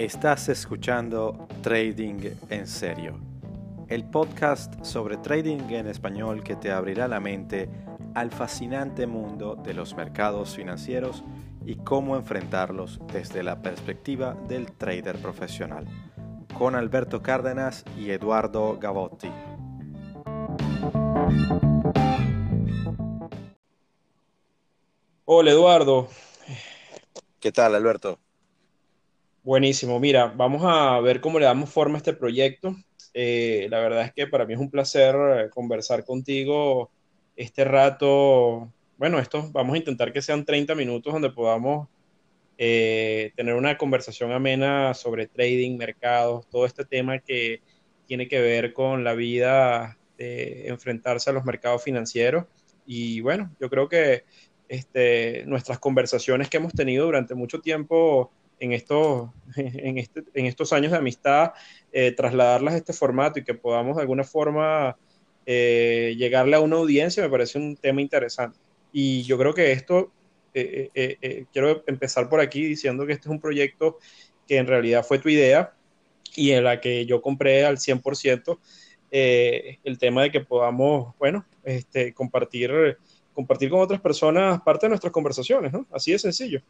Estás escuchando Trading en Serio, el podcast sobre trading en español que te abrirá la mente al fascinante mundo de los mercados financieros y cómo enfrentarlos desde la perspectiva del trader profesional, con Alberto Cárdenas y Eduardo Gavotti. Hola Eduardo. ¿Qué tal Alberto? Buenísimo, mira, vamos a ver cómo le damos forma a este proyecto. Eh, la verdad es que para mí es un placer eh, conversar contigo este rato. Bueno, esto vamos a intentar que sean 30 minutos donde podamos eh, tener una conversación amena sobre trading, mercados, todo este tema que tiene que ver con la vida de enfrentarse a los mercados financieros. Y bueno, yo creo que este, nuestras conversaciones que hemos tenido durante mucho tiempo en estos, en, este, en estos años de amistad, eh, trasladarlas a este formato y que podamos de alguna forma eh, llegarle a una audiencia, me parece un tema interesante. Y yo creo que esto, eh, quiero empezar por aquí diciendo que este es un proyecto que en realidad fue tu idea y en la que yo compré al 100% el tema de que podamos, bueno, este, compartir, compartir con otras personas parte de nuestras conversaciones, ¿no? Así de sencillo.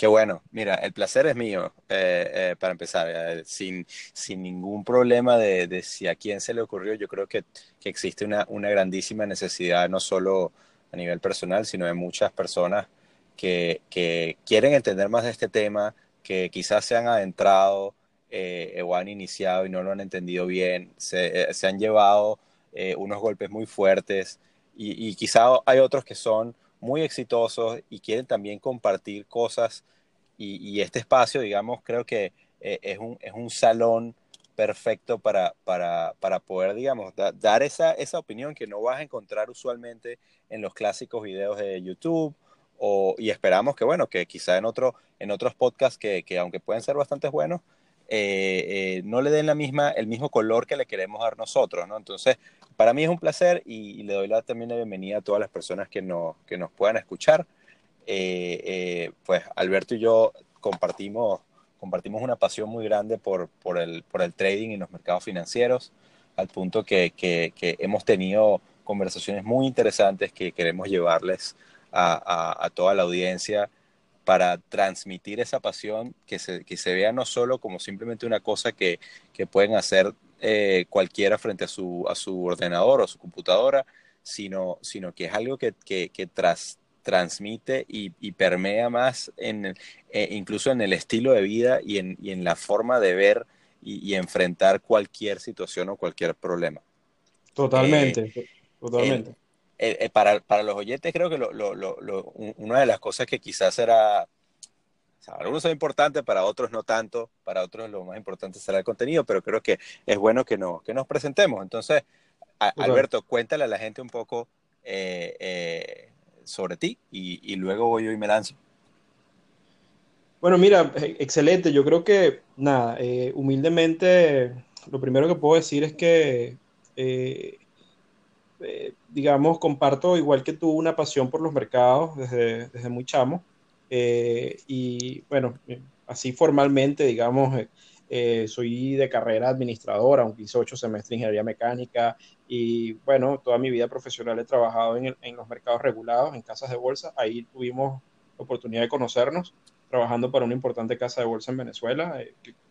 Qué bueno, mira, el placer es mío, eh, eh, para empezar, eh, sin, sin ningún problema de, de, si a quién se le ocurrió, yo creo que, que existe una, una, grandísima necesidad, no solo a nivel personal, sino de muchas personas que, que quieren entender más de este tema, que quizás se han adentrado o han iniciado y no lo han entendido bien, se, se han llevado unos golpes muy fuertes y, y quizá hay otros que son muy exitosos y quieren también compartir cosas y, este espacio, digamos, creo que eh, es, un, es un salón perfecto para, para, para poder, digamos, dar esa, esa opinión que no vas a encontrar usualmente en los clásicos videos de YouTube o, y esperamos que, bueno, que quizá en, otro, en otros podcasts que, que aunque pueden ser bastante buenos, eh, eh, no le den la misma, el mismo color que le queremos dar nosotros, ¿no? Entonces, para mí es un placer y, le doy la, también la bienvenida a todas las personas que, no, que nos puedan escuchar. Eh, pues Alberto y yo compartimos, compartimos una pasión muy grande por, por, el, por el trading y los mercados financieros, al punto que, que, hemos tenido conversaciones muy interesantes que queremos llevarles a, a, a toda la audiencia para transmitir esa pasión, que se, que se vea no solo como simplemente una cosa que, que pueden hacer eh, cualquiera frente a su, a su ordenador o su computadora, sino, sino que es algo que, que, que tras, transmite y, y, permea más en, eh, incluso en el estilo de vida y en, y en la forma de ver y, y, enfrentar cualquier situación o cualquier problema. Totalmente, eh, totalmente. Para, para, los oyentes creo que lo, lo, lo, una de las cosas que quizás será, o sea, algunos son importantes, para otros no tanto, para otros lo más importante será el contenido, pero creo que es bueno que, no, que nos presentemos. Entonces, a, Alberto, cuéntale a la gente un poco eh, sobre ti y, y, luego voy yo y me lanzo. Bueno, mira, excelente. Yo creo que, nada, humildemente, lo primero que puedo decir es que eh, digamos, comparto igual que tú una pasión por los mercados desde, desde muy chamo. Eh, y bueno, así formalmente, digamos, eh, soy de carrera administradora, aunque hice ocho semestres de ingeniería mecánica y bueno, toda mi vida profesional he trabajado en, en los mercados regulados, en casas de bolsa. Ahí tuvimos la oportunidad de conocernos trabajando para una importante casa de bolsa en Venezuela.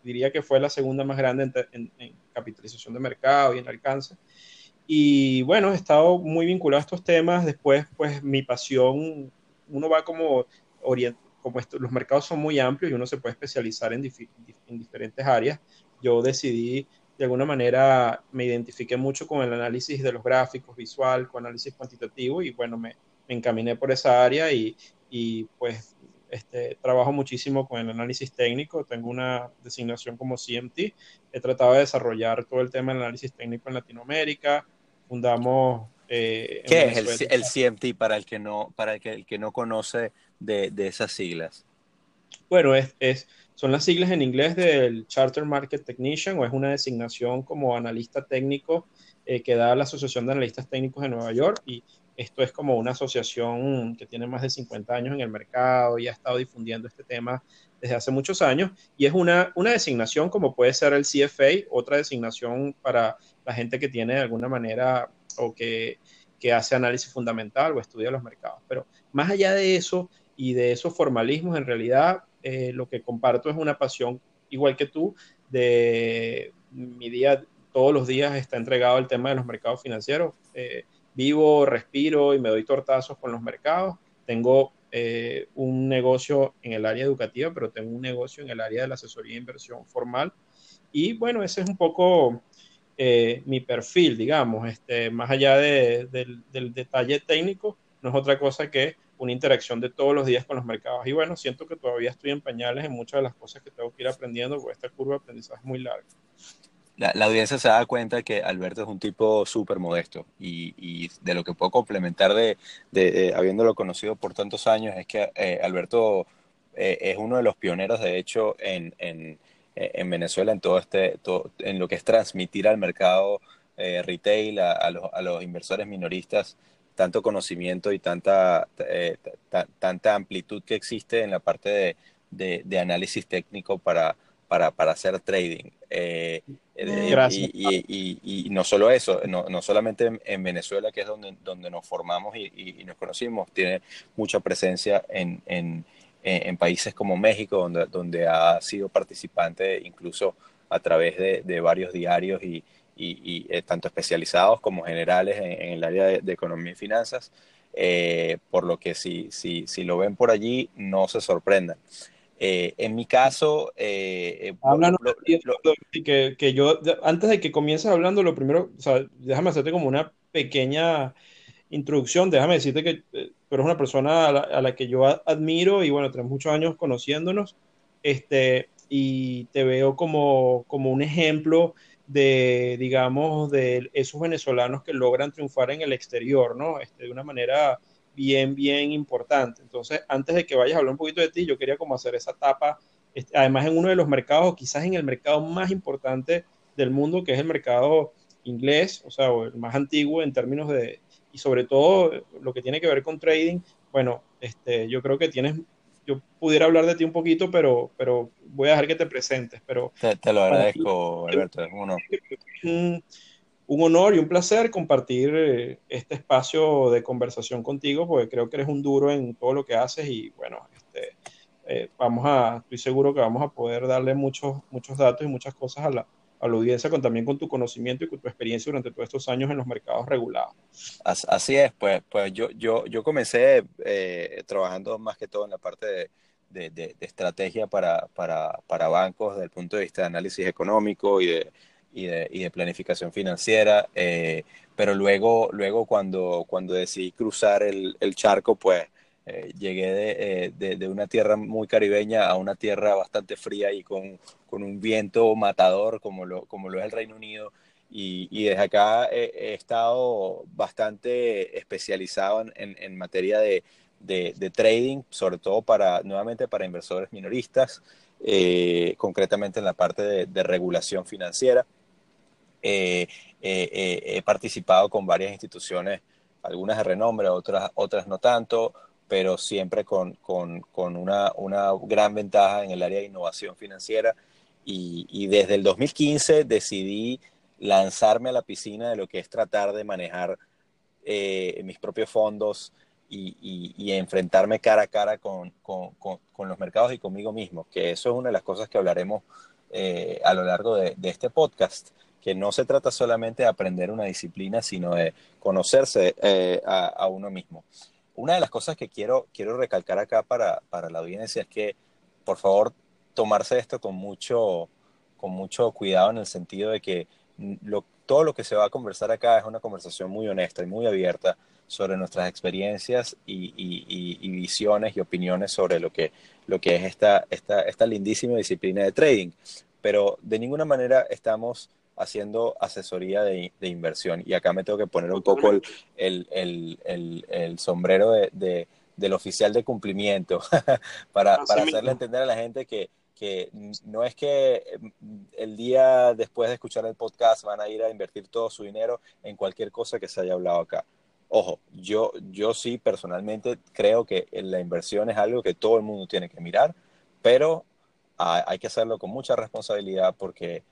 diría que fue la segunda más grande en, en, capitalización de mercado y en alcance. Y bueno, he estado muy vinculado a estos temas. Después, pues mi pasión, uno va como como esto, los mercados son muy amplios y uno se puede especializar en, en, diferentes áreas. Yo decidí, de alguna manera, me identifiqué mucho con el análisis de los gráficos visual, con análisis cuantitativo y bueno, me, me encaminé por esa área y, y pues este, trabajo muchísimo con el análisis técnico, tengo una designación como CMT, he tratado de desarrollar todo el tema del análisis técnico en Latinoamérica, fundamos... Eh, ¿Qué es el, el, CMT para el que no, para el que, el que no conoce de, de esas siglas? Bueno, es, es, son las siglas en inglés del Charter Market Technician o es una designación como analista técnico eh, que da la Asociación de Analistas Técnicos de Nueva York y esto es como una asociación que tiene más de 50 años en el mercado y ha estado difundiendo este tema desde hace muchos años y es una, una designación como puede ser el CFA, otra designación para la gente que tiene de alguna manera o que, que hace análisis fundamental o estudia los mercados. Pero más allá de eso y de esos formalismos, en realidad eh, lo que comparto es una pasión, igual que tú, de mi día, todos los días está entregado al tema de los mercados financieros. Eh, vivo, respiro y me doy tortazos con los mercados. Tengo eh, un negocio en el área educativa, pero tengo un negocio en el área de la asesoría de inversión formal. Y bueno, ese es un poco eh, mi perfil, digamos, este, más allá del, detalle técnico, no es otra cosa que una interacción de todos los días con los mercados. Y bueno, siento que todavía estoy en pañales en muchas de las cosas que tengo que ir aprendiendo, porque esta curva de aprendizaje es muy larga la, audiencia se da cuenta que Alberto es un tipo súper modesto y, de lo que puedo complementar de, de, habiéndolo conocido por tantos años es que eh, Alberto eh, es uno de los pioneros, de hecho, en, en, en Venezuela en todo este, en lo que es transmitir al mercado eh, retail, a, a, los, a, los, inversores minoristas, tanto conocimiento y tanta, tanta amplitud que existe en la parte de, de análisis técnico para para, para hacer trading. Eh, eh, y, y, no solo eso, no, no solamente en, Venezuela, que es donde, donde nos formamos y, nos conocimos, tiene mucha presencia en, en, en, países como México, donde, donde ha sido participante incluso a través de, de varios diarios y, y, eh, tanto especializados como generales en, el área de, economía y finanzas, por lo que si, si, si lo ven por allí, no se sorprendan. Eh, en mi caso, eh, eh que, que, yo, antes de que comiences hablando, lo primero, o sea, déjame hacerte como una pequeña introducción, déjame decirte que eh, tú eres una persona a la, que yo admiro y bueno, tenemos muchos años conociéndonos, este, y te veo como, como un ejemplo de, digamos, de esos venezolanos que logran triunfar en el exterior, ¿no? Este, de una manera bien, bien importante. Entonces, antes de que vayas a hablar un poquito de ti, yo quería como hacer esa etapa, este, además en uno de los mercados, quizás en el mercado más importante del mundo, que es el mercado inglés, o sea, el más antiguo en términos de, y sobre todo lo que tiene que ver con trading, bueno, este, yo creo que tienes, yo pudiera hablar de ti un poquito, pero, pero voy a dejar que te presentes. Pero, te, lo agradezco, Alberto, es uno un honor y un placer compartir eh, este espacio de conversación contigo, porque creo que eres un duro en todo lo que haces y bueno, este, eh, vamos a, estoy seguro que vamos a poder darle muchos, muchos datos y muchas cosas a la, a la audiencia, con, también con tu conocimiento y con tu experiencia durante todos estos años en los mercados regulados. Así es, pues, pues yo, yo, yo comencé eh, trabajando más que todo en la parte de, de, de, de estrategia para, para, para, bancos desde el punto de vista de análisis económico y de, y de, y planificación financiera, eh, pero luego, luego cuando, cuando decidí cruzar el, el charco, pues eh, llegué de, eh, de, una tierra muy caribeña a una tierra bastante fría y con, con un viento matador como lo, como lo es el Reino Unido. Y, y desde acá he, estado bastante especializado en, en, materia de, de, trading, sobre todo para, nuevamente para inversores minoristas, concretamente en la parte de regulación financiera. Eh, eh, eh, he participado con varias instituciones, algunas de renombre, otras, otras no tanto, pero siempre con, con, con una, una, gran ventaja en el área de innovación financiera. Y, y, desde el 2015 decidí lanzarme a la piscina de lo que es tratar de manejar mis propios fondos y, y, enfrentarme cara a cara con, con, con, los mercados y conmigo mismo, que eso es una de las cosas que hablaremos a lo largo de, de este podcast que no se trata solamente de aprender una disciplina, sino de conocerse eh, a, uno mismo. Una de las cosas que quiero, quiero recalcar acá para, para la audiencia es que, por favor, tomarse esto con mucho, con mucho cuidado en el sentido de que lo, todo lo que se va a conversar acá es una conversación muy honesta y muy abierta sobre nuestras experiencias y, y, visiones y opiniones sobre lo que, lo que es esta, esta, esta lindísima disciplina de trading. Pero de ninguna manera estamos haciendo asesoría de, inversión. Y acá me tengo que poner un poco el, el, sombrero de, del oficial de cumplimiento para, para hacerle entender a la gente que, que no es que mm, el día después de escuchar el podcast van a ir a invertir todo su dinero en cualquier cosa que se haya hablado acá. Ojo, yo, yo sí personalmente creo que la inversión es algo que todo el mundo tiene que mirar, pero hay que hacerlo con mucha responsabilidad porque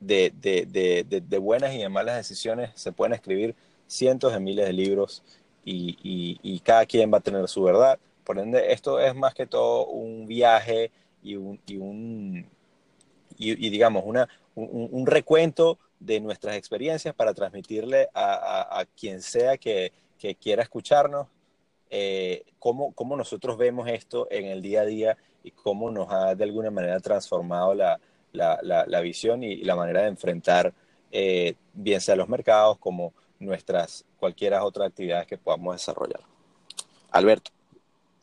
de, de, de, de, buenas y de malas decisiones se pueden escribir cientos de miles de libros y, y, cada quien va a tener su verdad. Por ende, esto es más que todo un viaje y un, y, un, y, digamos, una, un, recuento de nuestras experiencias para transmitirle a, a, quien sea que, que quiera escucharnos eh, cómo, cómo nosotros vemos esto en el día a día y cómo nos ha de alguna manera transformado la, la, la, visión y, la manera de enfrentar eh, bien sea los mercados como nuestras cualquiera otras actividades que podamos desarrollar. Alberto.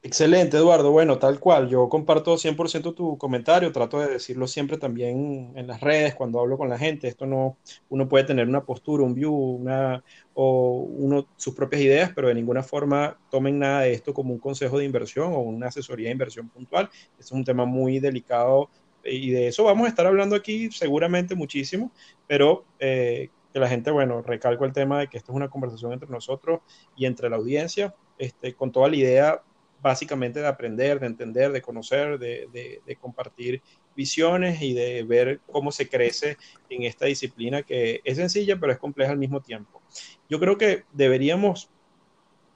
Excelente, Eduardo. Bueno, tal cual. Yo comparto 100% tu comentario. Trato de decirlo siempre también en las redes cuando hablo con la gente. Esto no, uno puede tener una postura, un view, una, o uno, sus propias ideas, pero de ninguna forma tomen nada de esto como un consejo de inversión o una asesoría de inversión puntual. es un tema muy delicado y de eso vamos a estar hablando aquí seguramente muchísimo, pero eh, que la gente, bueno, recalco el tema de que esto es una conversación entre nosotros y entre la audiencia, este, con toda la idea básicamente de aprender, de entender, de conocer, de, compartir visiones y de ver cómo se crece en esta disciplina que es sencilla pero es compleja al mismo tiempo. Yo creo que deberíamos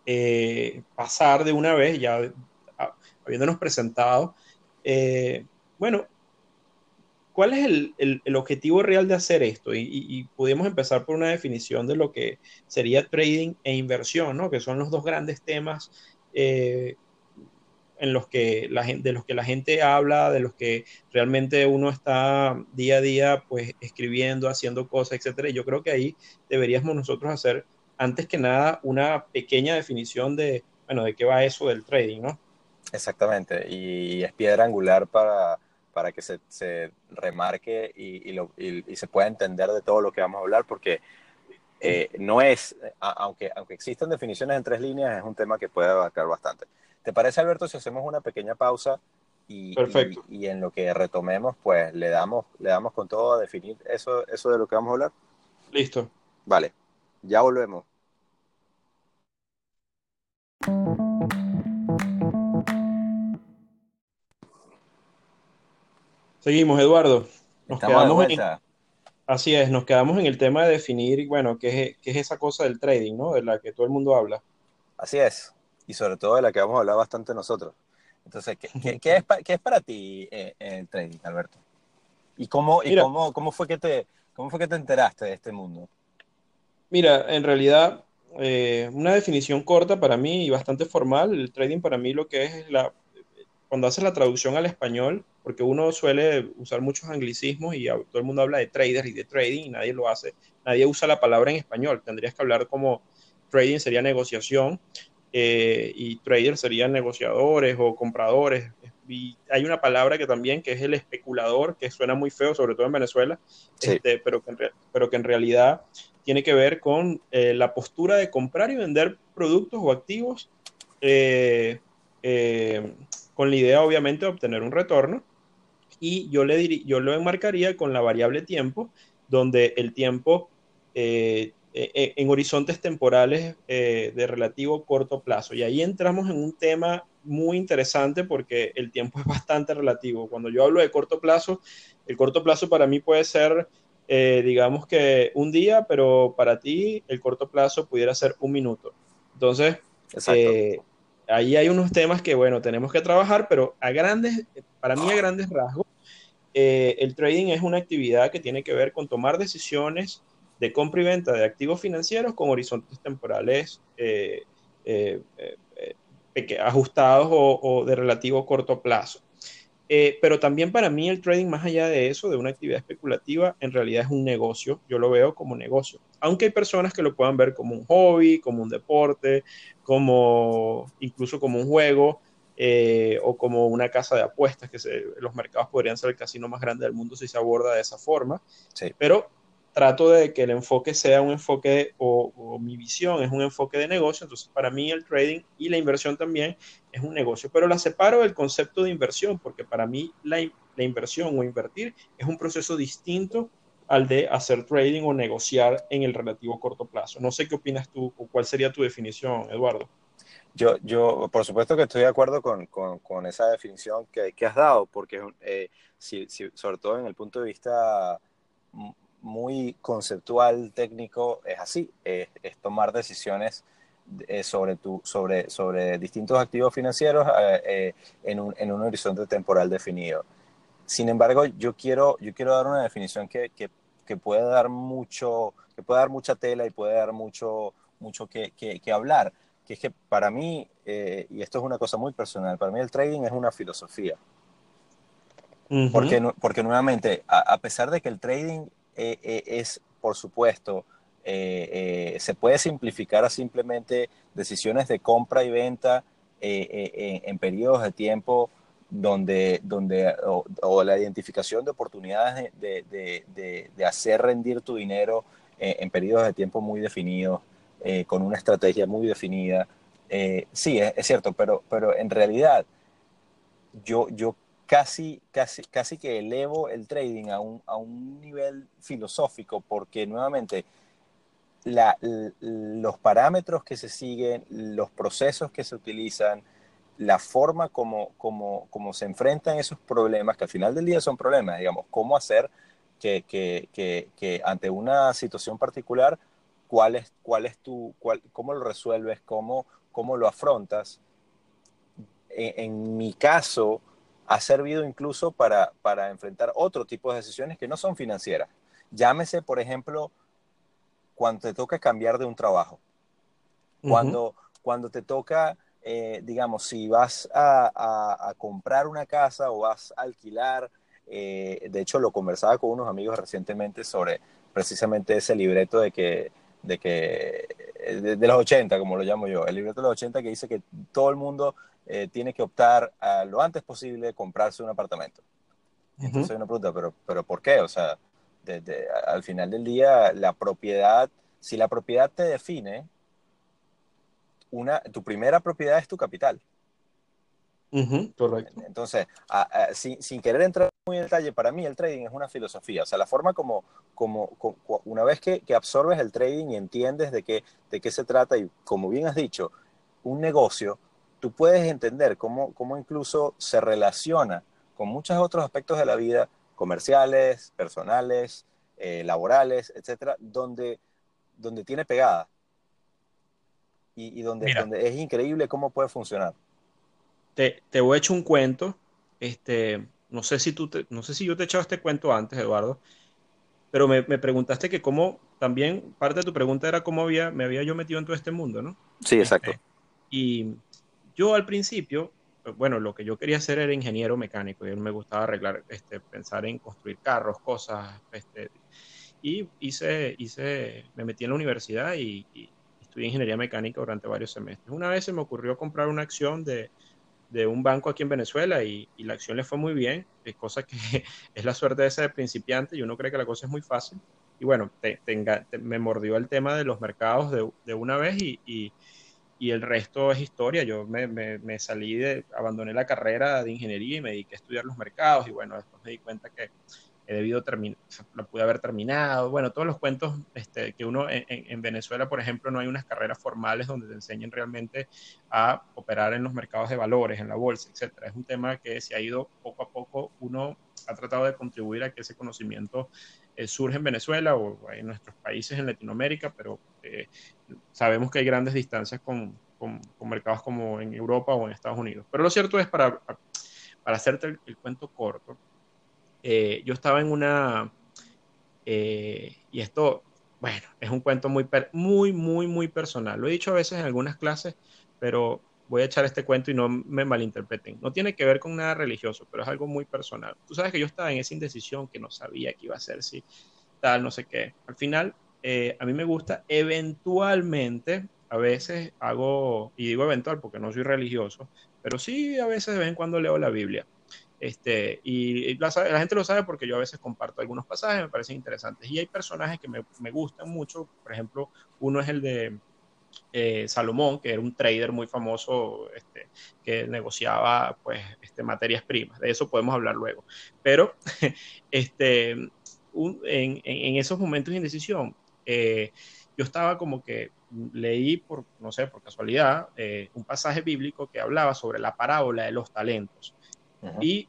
eh, pasar de una vez, ya habiéndonos presentado, eh, bueno, ¿cuál es el, objetivo real de hacer esto? Y, y, podemos empezar por una definición de lo que sería trading e inversión, ¿no? que son los dos grandes temas eh, en los que la gente, de los que la gente habla, de los que realmente uno está día a día pues escribiendo, haciendo cosas. Y yo creo que ahí deberíamos nosotros hacer antes que nada una pequeña definición de, bueno, de qué va eso del trading, ¿no? Exactamente, y es piedra angular para, para que se, se remarque y, y, lo, y, se pueda entender de todo lo que vamos a hablar, porque eh, no es, aunque, aunque existan definiciones en tres líneas, es un tema que puede abarcar bastante. ¿Te parece, Alberto, si hacemos una pequeña pausa y, y, en lo que retomemos, pues le damos, le damos con todo a definir eso, eso de lo que vamos a hablar? Listo. Vale, ya volvemos. Seguimos, Eduardo. Nos quedamos en, así es, nos quedamos en el tema de definir, bueno, qué es, qué es esa cosa del trading, ¿no? De la que todo el mundo habla. Así es y sobre todo de la que vamos a hablar bastante nosotros. Entonces, ¿qué, qué, es, qué es, para ti eh, el trading, Alberto? ¿Y, cómo, y cómo, cómo, fue que te, cómo fue que te enteraste de este mundo? Mira, en realidad, eh, una definición corta para mí y bastante formal, el trading para mí lo que es la, cuando haces la traducción al español, porque uno suele usar muchos anglicismos y todo el mundo habla de traders y de trading y nadie lo hace, nadie usa la palabra en español, tendrías que hablar como trading sería negociación, eh, y traders serían negociadores o compradores. Y hay una palabra que también, que es el especulador, que suena muy feo, sobre todo en Venezuela, este, pero, que en pero que en realidad tiene que ver con eh, la postura de comprar y vender productos o activos eh, con la idea, obviamente, de obtener un retorno. Y yo, le yo lo enmarcaría con la variable tiempo, donde el tiempo eh, eh, en horizontes temporales eh, de relativo corto plazo. Y ahí entramos en un tema muy interesante porque el tiempo es bastante relativo. Cuando yo hablo de corto plazo, el corto plazo para mí puede ser, digamos que un día, pero para ti el corto plazo pudiera ser un minuto. Entonces, ahí hay unos temas que, bueno, tenemos que trabajar, pero a grandes, para mí a grandes rasgos, el trading es una actividad que tiene que ver con tomar decisiones de compra y venta de activos financieros con horizontes temporales eh, eh, eh, ajustados o, de relativo corto plazo. pero también para mí el trading, más allá de eso, de una actividad especulativa, en realidad es un negocio. Yo lo veo como negocio. Aunque hay personas que lo puedan ver como un hobby, como un deporte, como incluso como un juego. o como una casa de apuestas, que los mercados podrían ser el casino más grande del mundo si se aborda de esa forma. Sí. Pero trato de que el enfoque sea un enfoque o, mi visión es un enfoque de negocio, entonces para mí el trading y la inversión también es un negocio, pero la separo del concepto de inversión porque para mí la, inversión o invertir es un proceso distinto al de hacer trading o negociar en el relativo corto plazo. No sé qué opinas tú o cuál sería tu definición, Eduardo. Yo, yo por supuesto que estoy de acuerdo con, con, esa definición que, que, has dado, porque eh, sobre todo en el punto de vista muy conceptual, técnico, es así, es, tomar decisiones eh, sobre, tu, sobre, sobre distintos activos financieros eh, en, un, en un horizonte temporal definido. Sin embargo, yo quiero, yo quiero dar una definición que, que, que puede dar mucho, que puede dar mucha tela y puede dar mucho, mucho que, que hablar, que es que para mí, eh, y esto es una cosa muy personal, para mí el trading es una filosofía. porque, porque nuevamente, a, pesar de que el trading eh, eh, es, por supuesto, se puede simplificar a simplemente decisiones de compra y venta en, en periodos de tiempo donde, donde o, la identificación de oportunidades de, de, de, hacer rendir tu dinero en, periodos de tiempo muy definidos, eh, con una estrategia muy definida. Eh, sí, es, cierto, pero, pero en realidad yo, yo casi, casi, casi que elevo el trading a un, a un nivel filosófico porque nuevamente la, los parámetros que se siguen, los procesos que se utilizan, la forma como, como, como, se enfrentan esos problemas, que al final del día son problemas, digamos, cómo hacer que, que, que, que ante una situación particular, cuál es, cuál es tu, cuál, cómo lo resuelves, cómo, cómo lo afrontas. En, mi caso, ha servido incluso para, para enfrentar otro tipo de decisiones que no son financieras. Llámese, por ejemplo, cuando te toca cambiar de un trabajo, cuando, cuando te toca eh, digamos, si vas a, comprar una casa o vas a alquilar, eh, de hecho lo conversaba con unos amigos recientemente sobre precisamente ese libreto de que, de que, de, los 80, como lo llamo yo, el libreto de los 80 que dice que todo el mundo eh, tiene que optar a lo antes posible comprarse un apartamento. Entonces una pregunta, ¿pero, pero por qué? O sea, al final del día, la propiedad, si la propiedad te define, una, tu primera propiedad es tu capital. correcto. Entonces, sin, querer entrar muy en detalle, para mí el trading es una filosofía. O sea, la forma como, como, una vez que, absorbes el trading y entiendes de qué, de qué se trata, y como bien has dicho, un negocio, tú puedes entender cómo, cómo incluso se relaciona con muchos otros aspectos de la vida, comerciales, personales, eh, laborales, etcétera, donde, donde tiene pegada y, donde, donde, es increíble cómo puede funcionar. Te, te, voy a echar un cuento. Este, no sé si tú no sé si yo te he echado este cuento antes, Eduardo, pero me, me, preguntaste que cómo, también parte de tu pregunta era cómo había, me había yo metido en todo este mundo, ¿no? Sí, exacto. Este, y yo al principio, bueno, lo que yo quería hacer era ingeniero mecánico, y me gustaba arreglar, este, pensar en construir carros, cosas, este, y hice, hice, me metí en la universidad y estudié ingeniería mecánica durante varios semestres. Una vez se me ocurrió comprar una acción de, de un banco aquí en Venezuela y, y, la acción le fue muy bien, es cosa que es la suerte de ese principiante y uno cree que la cosa es muy fácil. Y bueno, te, me mordió el tema de los mercados de, de una vez y, y, y, el resto es historia. Yo me, me, me, salí de, abandoné la carrera de ingeniería y me dediqué a estudiar los mercados y bueno, después me di cuenta que he debido terminar, lo pude haber terminado. Bueno, todos los cuentos este, que uno en, Venezuela, por ejemplo, no hay unas carreras formales donde te enseñen realmente a operar en los mercados de valores, en la bolsa, etcétera. Es un tema que se ha ido poco a poco, uno ha tratado de contribuir a que ese conocimiento eh, surja en Venezuela o en nuestros países en Latinoamérica, pero eh, sabemos que hay grandes distancias con, con, mercados como en Europa o en Estados Unidos. Pero lo cierto es, para, para hacerte el cuento corto, eh, yo estaba en una, eh, y esto, bueno, es un cuento muy, muy, muy, muy personal. Lo he dicho a veces en algunas clases, pero voy a echar este cuento y no me malinterpreten. No tiene que ver con nada religioso, pero es algo muy personal. Tú sabes que yo estaba en esa indecisión que no sabía qué iba a ser, si tal, no sé qué. Al final, eh, a mí me gusta eventualmente, a veces hago, y digo eventual porque no soy religioso, pero sí a veces de vez en cuando leo la Biblia. Este, y la, gente lo sabe porque yo a veces comparto algunos pasajes, me parecen interesantes. Y hay personajes que me, gustan mucho, por ejemplo, uno es el de eh, Salomón, que era un trader muy famoso este, que negociaba pues, este, materias primas. De eso podemos hablar luego. Pero este, en, en, esos momentos de indecisión, eh, yo estaba como que leí por, no sé, por casualidad, eh, un pasaje bíblico que hablaba sobre la parábola de los talentos y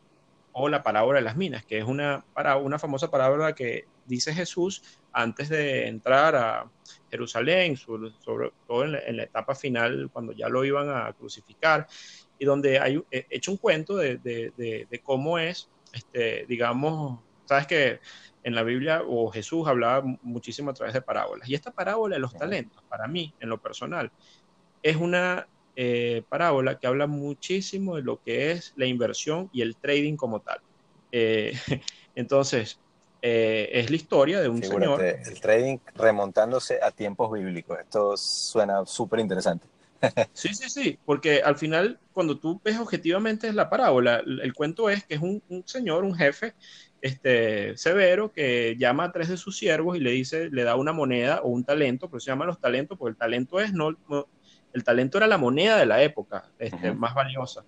o la parábola de las minas, que es una, para, una famosa parábola que dice Jesús antes de entrar a Jerusalén, sobre, todo en la, etapa final, cuando ya lo iban a crucificar, y donde hay hecho un cuento de, de, de, cómo es, este, digamos, sabes que en la Biblia o Jesús hablaba muchísimo a través de parábolas. Y esta parábola de los talentos, para mí, en lo personal, es una eh, parábola que habla muchísimo de lo que es la inversión y el trading como tal. Eh, entonces, eh, es la historia de un señor. El trading remontándose a tiempos bíblicos. Esto suena súper interesante. sí, sí, sí, porque al final, cuando tú ves objetivamente la parábola, el, cuento es que es un, señor, un jefe este, severo, que llama a tres de sus siervos y le dice, le da una moneda o un talento, pero se llama los talentos, porque el talento es no, el talento era la moneda de la época este, más valiosa.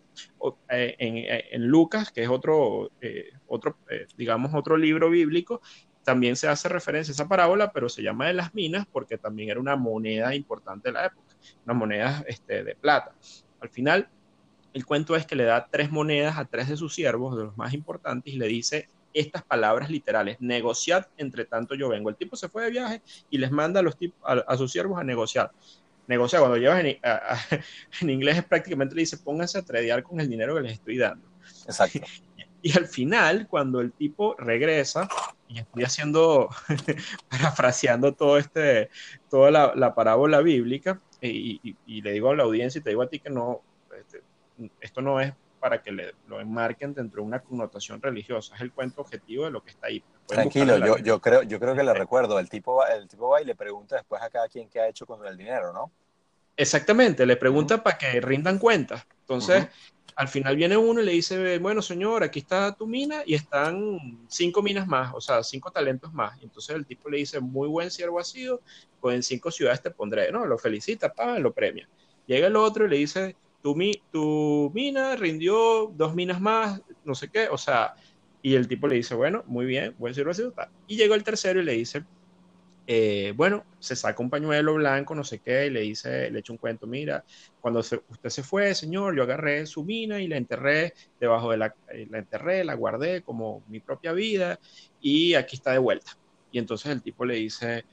Eh, eh, en, Lucas, que es otro, eh, otro digamos, otro libro bíblico, también se hace referencia a esa parábola, pero se llama de las minas porque también era una moneda importante de la época, una moneda este, de plata. Al final, el cuento es que le da tres monedas a tres de sus siervos, de los más importantes, y le dice estas palabras literales, negociad entre tanto yo vengo. El tipo se fue de viaje y les manda a, los a sus siervos a negociar negociar. Cuando llevas en, en, inglés prácticamente le dice pónganse a tradear con el dinero que les estoy dando. Exacto. Y, al final, cuando el tipo regresa, y estoy haciendo, parafraseando todo este, toda la, parábola bíblica, y, le digo a la audiencia y te digo a ti que no, este, esto no es para que le, lo enmarquen dentro de una connotación religiosa, es el cuento objetivo de lo que está ahí. Tranquilo, yo, yo, creo, yo creo que le recuerdo, el tipo, el tipo va y le pregunta después a cada quien qué ha hecho con el dinero, ¿no? Exactamente, le pregunta para que rindan cuentas. Entonces, al final viene uno y le dice, bueno, señor, aquí está tu mina y están cinco minas más, o sea, cinco talentos más. Y entonces el tipo le dice, muy buen siervo ha sido, pues en cinco ciudades te pondré, ¿no? Lo felicita, paga, lo premia. Llega el otro y le dice, tu, mi, tu mina rindió dos minas más, no sé qué, o sea, y el tipo le dice, bueno, muy bien, buen sido, Y llegó el tercero y le dice, eh, bueno, se saca un pañuelo blanco, no sé qué, y le dice, le echa un cuento, mira, cuando usted se fue, señor, yo agarré su mina y la enterré debajo de la, eh, la enterré, la guardé como mi propia vida, y aquí está de vuelta. Y entonces el tipo le dice,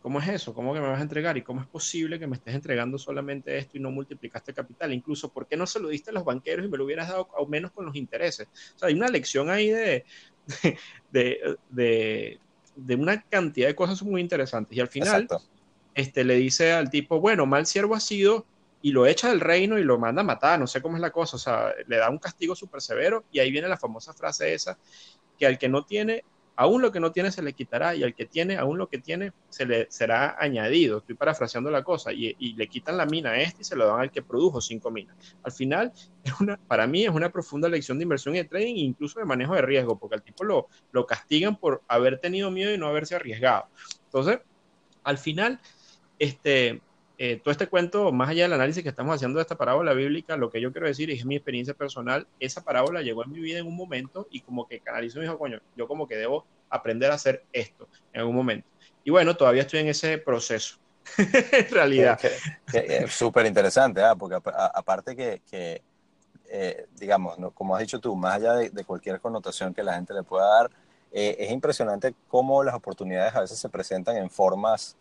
¿cómo es eso? ¿Cómo que me vas a entregar? ¿Y cómo es posible que me estés entregando solamente esto y no multiplicaste capital? Incluso, ¿por qué no se lo diste a los banqueros y me lo hubieras dado al menos con los intereses? O sea, hay una lección ahí de, de, de de una cantidad de cosas muy interesantes. Y al final, este, le dice al tipo, bueno, mal siervo ha sido, y lo echa del reino y lo manda a matar, no sé cómo es la cosa, o sea, le da un castigo súper severo, y ahí viene la famosa frase esa, que al que no tiene aún lo que no tiene se le quitará y al que tiene, aún lo que tiene se le será añadido. Estoy parafraseando la cosa y, le quitan la mina a este y se lo dan al que produjo cinco minas. Al final, para mí es una profunda lección de inversión y de trading incluso de manejo de riesgo, porque al tipo lo, lo castigan por haber tenido miedo y no haberse arriesgado. Entonces, al final, este, eh, todo este cuento, más allá del análisis que estamos haciendo de esta parábola bíblica, lo que yo quiero decir es mi experiencia personal, esa parábola llegó en mi vida en un momento y como que canalizó y dijo, coño, yo como que debo aprender a hacer esto en algún momento. Y bueno, todavía estoy en ese proceso, en realidad. Es súper interesante, ¿ah? porque aparte que, eh, digamos, como has dicho tú, más allá de, cualquier connotación que la gente le pueda dar, eh, es impresionante cómo las oportunidades a veces se presentan en formas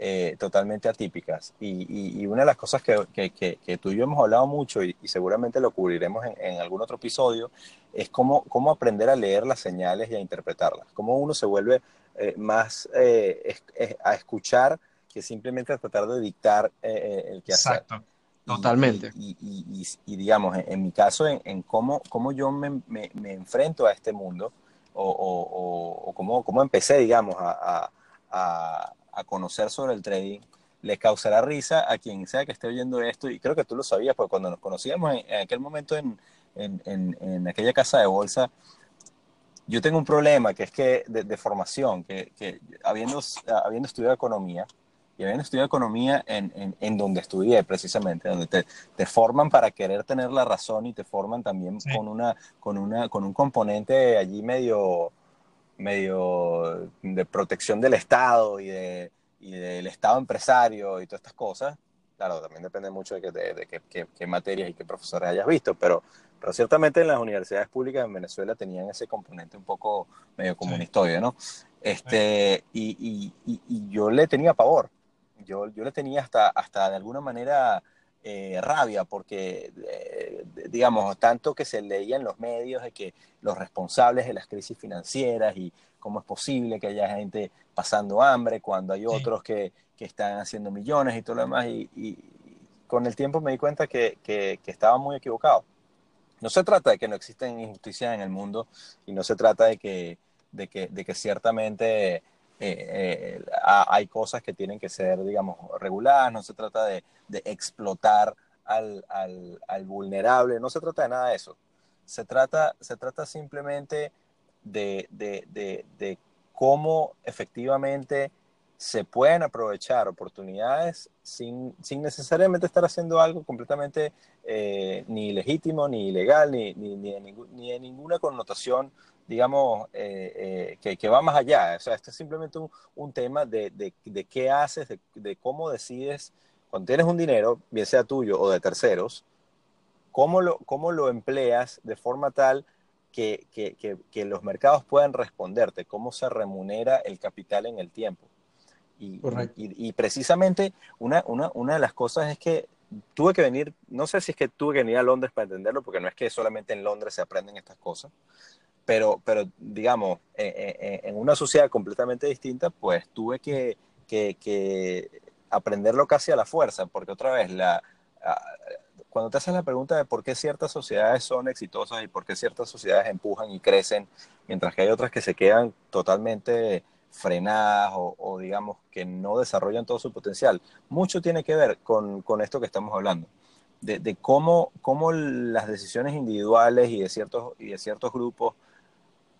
eh, totalmente atípicas. Y, una de las cosas que, que, tú y yo hemos hablado mucho y, seguramente lo cubriremos en, algún otro episodio, es cómo, cómo aprender a leer las señales y a interpretarlas, cómo uno se vuelve eh, más eh, a escuchar que simplemente a tratar de dictar el que hacer. Exacto. Totalmente. Y, digamos, en, mi caso, en, cómo, cómo yo me, me, enfrento a este mundo o, o, o cómo, cómo, empecé, digamos, a, a, a conocer sobre el trading, le causará risa a quien sea que esté oyendo esto, y creo que tú lo sabías, porque cuando nos conocíamos en, aquel momento en, en, en, aquella casa de bolsa, yo tengo un problema que es que de, formación, que, que, habiendo, habiendo estudiado economía, y habiendo estudiado economía en, en, donde estudié precisamente, donde te, te, forman para querer tener la razón y te forman también con, una, con, una, con un componente allí medio medio de protección del Estado y, de, y del Estado empresario y todas estas cosas. Claro, también depende mucho de, de, qué materias y qué profesores hayas visto, pero, pero ciertamente en las universidades públicas en Venezuela tenían ese componente un poco medio comunistoide, ¿no? Este, y, y, y, yo le tenía pavor, yo, yo le tenía hasta, hasta de alguna manera eh, rabia, porque, eh, digamos, tanto que se leía en los medios de que los responsables de las crisis financieras y cómo es posible que haya gente pasando hambre cuando hay otros que, que, están haciendo millones y todo lo demás, y, con el tiempo me di cuenta que, que, que estaba muy equivocado. No se trata de que no existen injusticias en el mundo y no se trata de que, de que, de que ciertamente eh, eh, hay cosas que tienen que ser, digamos, reguladas, no se trata de, explotar al, vulnerable, no se trata de nada de eso. Se trata, se trata simplemente de cómo efectivamente se pueden aprovechar oportunidades sin, sin necesariamente estar haciendo algo completamente eh, ni legítimo, ni ilegal, ni, ni, ni, de, ni de ninguna connotación digamos, eh, eh, que, que, va más allá. O sea, este es simplemente un, un tema de, de, de, qué haces, de, de, cómo decides, cuando tienes un dinero, bien sea tuyo o de terceros, cómo lo, cómo lo empleas de forma tal que, que, que, los mercados puedan responderte, cómo se remunera el capital en el tiempo. Y, y, y, precisamente una, una, una de las cosas es que tuve que venir, no sé si es que tuve que venir a Londres para entenderlo, porque no es que solamente en Londres se aprenden estas cosas, pero, pero digamos, en, una sociedad completamente distinta, pues tuve que, que, aprenderlo casi a la fuerza, porque otra vez, la, cuando te haces la pregunta de por qué ciertas sociedades son exitosas y por qué ciertas sociedades empujan y crecen, mientras que hay otras que se quedan totalmente frenadas o, digamos que no desarrollan todo su potencial, mucho tiene que ver con, con esto que estamos hablando. De, cómo, cómo las decisiones individuales y de ciertos, y de ciertos grupos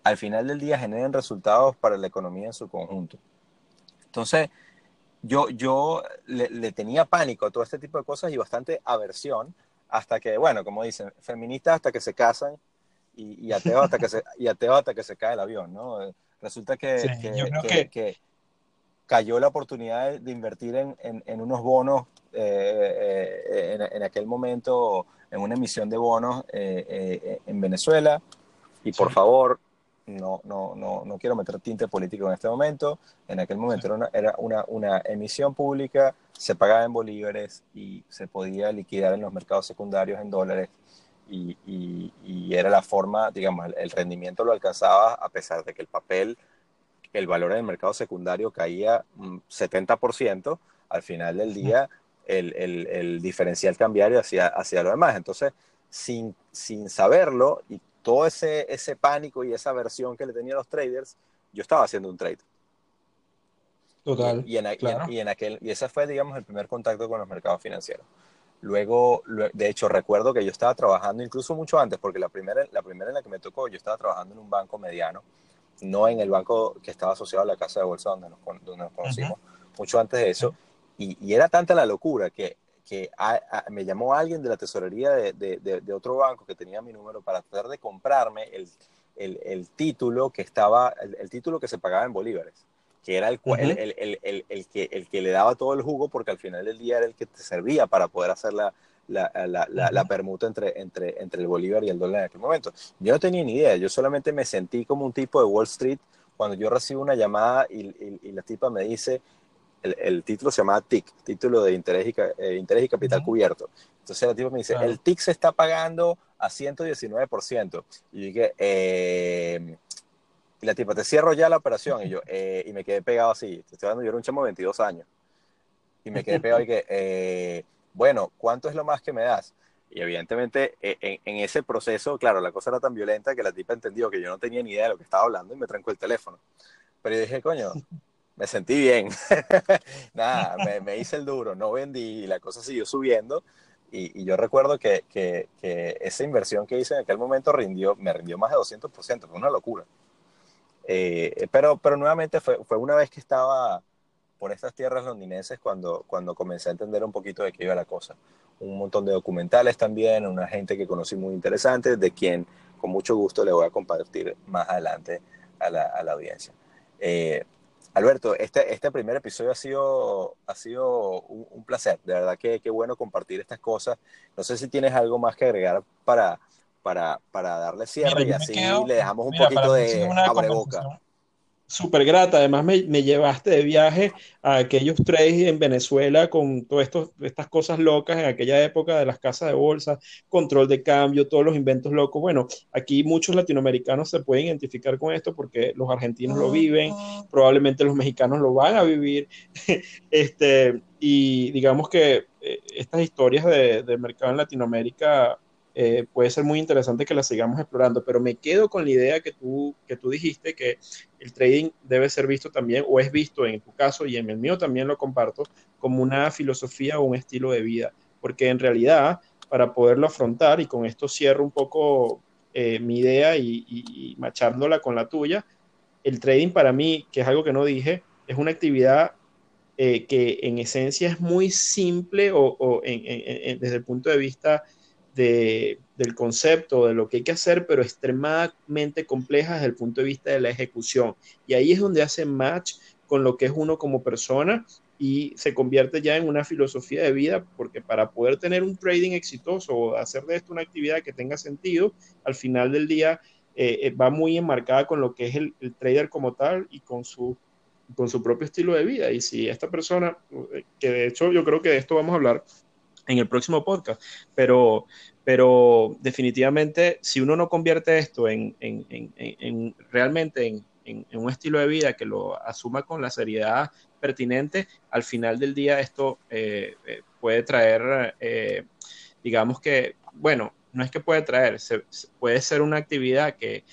al final del día generen resultados para la economía en su conjunto. Entonces, yo, yo le, tenía pánico a todo este tipo de cosas y bastante aversión hasta que, bueno, como dicen, feministas hasta que se casan y, y ateos hasta que se, y ateo hasta que se cae el avión, ¿no? Resulta que, que, cayó la oportunidad de, invertir en, en, unos bonos eh, eh, en, en, aquel momento, en una emisión de bonos eh, en Venezuela. Y por favor, no, no, no, no quiero meter tinte político en este momento. En aquel momento era, una, era una, una, emisión pública, se pagaba en bolívares y se podía liquidar en los mercados secundarios en dólares. Y, y, era la forma, digamos, el, rendimiento lo alcanzaba a pesar de que el papel, el valor en el mercado secundario caía un 70%, al final del día el, el, el diferencial cambiario hacia, hacia lo demás. Entonces, sin, sin saberlo y todo ese, ese pánico y esa aversión que le tenían los traders, yo estaba haciendo un trade. Total. Y, en, y, en, aquel, y ese fue, digamos, el primer contacto con los mercados financieros. Luego, de hecho, recuerdo que yo estaba trabajando incluso mucho antes, porque la primera, la primera en la que me tocó, yo estaba trabajando en un banco mediano, no en el banco que estaba asociado a la casa de bolsa donde nos, donde nos conocimos, mucho antes de eso. Y, y, era tanta la locura que que me llamó alguien de la tesorería de, de, otro banco que tenía mi número para tratar de comprarme el, el, el título que estaba, el, título que se pagaba en bolívares, que era el, el, que, el que le daba todo el jugo porque al final del día era el que te servía para poder hacer la, la, la, la, permuta entre, entre, entre el bolívar y el dólar en aquel momento. Yo no tenía ni idea, yo solamente me sentí como un tipo de Wall Street cuando yo recibo una llamada y, y la tipa me dice, el, título se llama TIC, título de interés y, eh, interés y capital cubierto. Entonces el tipo me dice, el TIC se está pagando a 119%. Y yo dije, eh, y la tipa, te cierro ya la operación. Y yo, eh, y me quedé pegado así. Te estoy dando, yo era un chamo de 22 años. Y me quedé pegado y que, bueno, ¿cuánto es lo más que me das? Y evidentemente en, en, ese proceso, claro, la cosa era tan violenta que la tipa entendió que yo no tenía ni idea de lo que estaba hablando y me trancó el teléfono. Pero yo dije, coño, me sentí bien. Nada, me, hice el duro, no vendí y la cosa siguió subiendo. Y, yo recuerdo que, que, esa inversión que hice en aquel momento rindió, me rindió más de 200%, fue una locura. Eh, pero, pero nuevamente fue, fue una vez que estaba por estas tierras londinenses cuando, cuando comencé a entender un poquito de qué iba la cosa. Un montón de documentales también, una gente que conocí muy interesante, de quien con mucho gusto le voy a compartir más adelante a la, a la audiencia. Eh, Alberto, este, este primer episodio ha sido, ha sido un, placer. De verdad que qué bueno compartir estas cosas. No sé si tienes algo más que agregar para, para, para darle cierre y así le dejamos un poquito de boca súper grata. Además, me, me, llevaste de viaje a aquellos trades en Venezuela con todas estas cosas locas en aquella época de las casas de bolsa, control de cambio, todos los inventos locos. Bueno, aquí muchos latinoamericanos se pueden identificar con esto porque los argentinos lo viven, probablemente los mexicanos lo van a vivir. este, y digamos que eh, estas historias de, de mercado en Latinoamérica eh, puede ser muy interesante que la sigamos explorando, pero me quedo con la idea que tú, que tú dijiste que el trading debe ser visto también, o es visto en tu caso y en el mío también lo comparto, como una filosofía o un estilo de vida, porque en realidad, para poderlo afrontar, y con esto cierro un poco eh, mi idea y, machándola con la tuya, el trading para mí, que es algo que no dije, es una actividad eh, que en esencia es muy simple o, desde el punto de vista del concepto, de lo que hay que hacer, pero extremadamente compleja desde el punto de vista de la ejecución. Y ahí es donde hace match con lo que es uno como persona y se convierte ya en una filosofía de vida, porque para poder tener un trading exitoso o hacer de esto una actividad que tenga sentido, al final del día eh, eh, va muy enmarcada con lo que es el, trader como tal y con su, con su propio estilo de vida. Y si esta persona, eh, que de hecho yo creo que de esto vamos a hablar en el próximo podcast, pero, pero definitivamente si uno no convierte esto en, en, en, realmente en, un estilo de vida que lo asuma con la seriedad pertinente, al final del día esto eh, eh, puede traer, eh, digamos que, bueno, no es que puede traer, puede ser una actividad que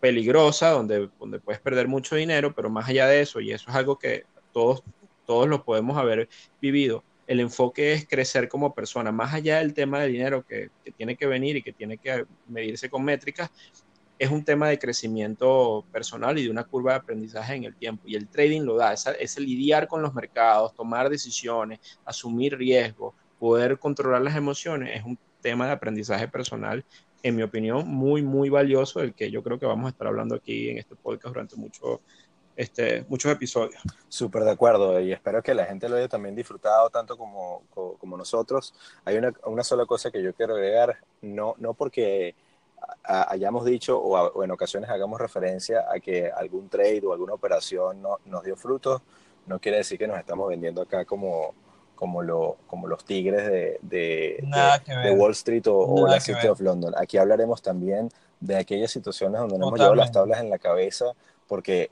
peligrosa, donde, donde puedes perder mucho dinero, pero más allá de eso, y eso es algo que todos, todos lo podemos haber vivido, el enfoque es crecer como persona, más allá del tema de dinero que, tiene que venir y que tiene que medirse con métricas, es un tema de crecimiento personal y de una curva de aprendizaje en el tiempo. Y el trading lo da, es, lidiar con los mercados, tomar decisiones, asumir riesgos, poder controlar las emociones, es un tema de aprendizaje personal, en mi opinión, muy, muy valioso, del que yo creo que vamos a estar hablando aquí en este podcast durante mucho, este, muchos episodios. Súper de acuerdo y espero que la gente lo haya también disfrutado tanto como, como, nosotros. Hay una, una, sola cosa que yo quiero agregar, no, no porque hayamos dicho o, en ocasiones hagamos referencia a que algún trade o alguna operación no, nos dio frutos, no quiere decir que nos estamos vendiendo acá como, como, lo, como los tigres de, de, de, Wall Street o, la City of London. Aquí hablaremos también de aquellas situaciones donde nos hemos llevado las tablas en la cabeza porque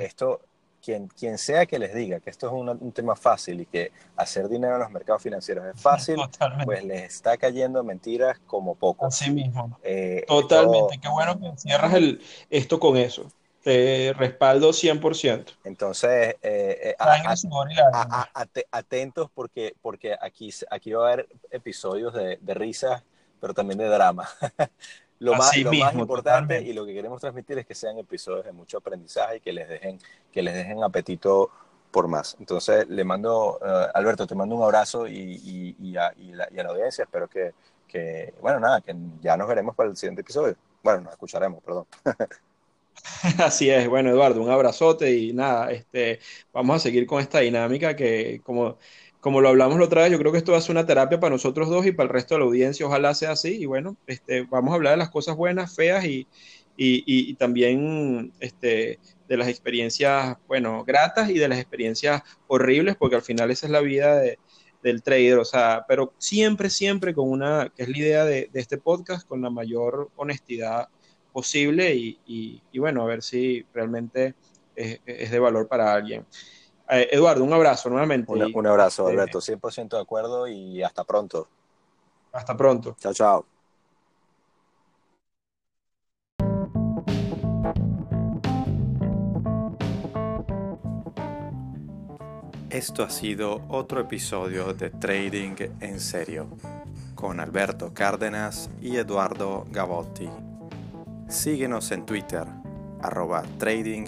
esto, quien, quien sea que les diga que esto es un, tema fácil y que hacer dinero en los mercados financieros es fácil, pues les está cayendo mentiras como poco. Así mismo. Eh, Totalmente. Qué bueno que cierras el, esto con eso. Te respaldo 100%. Entonces, eh, eh, atentos porque, porque aquí, aquí va a haber episodios de, de risas, pero también de drama. lo, más, lo más, importante y lo que queremos transmitir es que sean episodios de mucho aprendizaje y que les dejen, que les dejen apetito por más. Entonces, le mando, uh, Alberto, te mando un abrazo y, y, a, y, la, a, la, audiencia. Espero que, que, bueno, nada, que ya nos veremos para el siguiente episodio. Bueno, nos escucharemos, perdón. Así es, bueno, Eduardo, un abrazote y nada, este, vamos a seguir con esta dinámica que, como como lo hablamos la otra vez, yo creo que esto ser una terapia para nosotros dos y para el resto de la audiencia, ojalá sea así. Y bueno, este, vamos a hablar de las cosas buenas, feas y, y, también este, de las experiencias, bueno, gratas y de las experiencias horribles, porque al final esa es la vida de, del trader, o sea, pero siempre, siempre con una, que es la idea de, este podcast, con la mayor honestidad posible y, y bueno, a ver si realmente es, es de valor para alguien. Eh, Eduardo, un abrazo nuevamente. un abrazo, este, Alberto, 100% de acuerdo y hasta pronto. Hasta pronto. Chao, chao. Esto ha sido otro episodio de Trading en Serio con Alberto Cárdenas y Eduardo Gavotti. Síguenos en Twitter, arroba Trading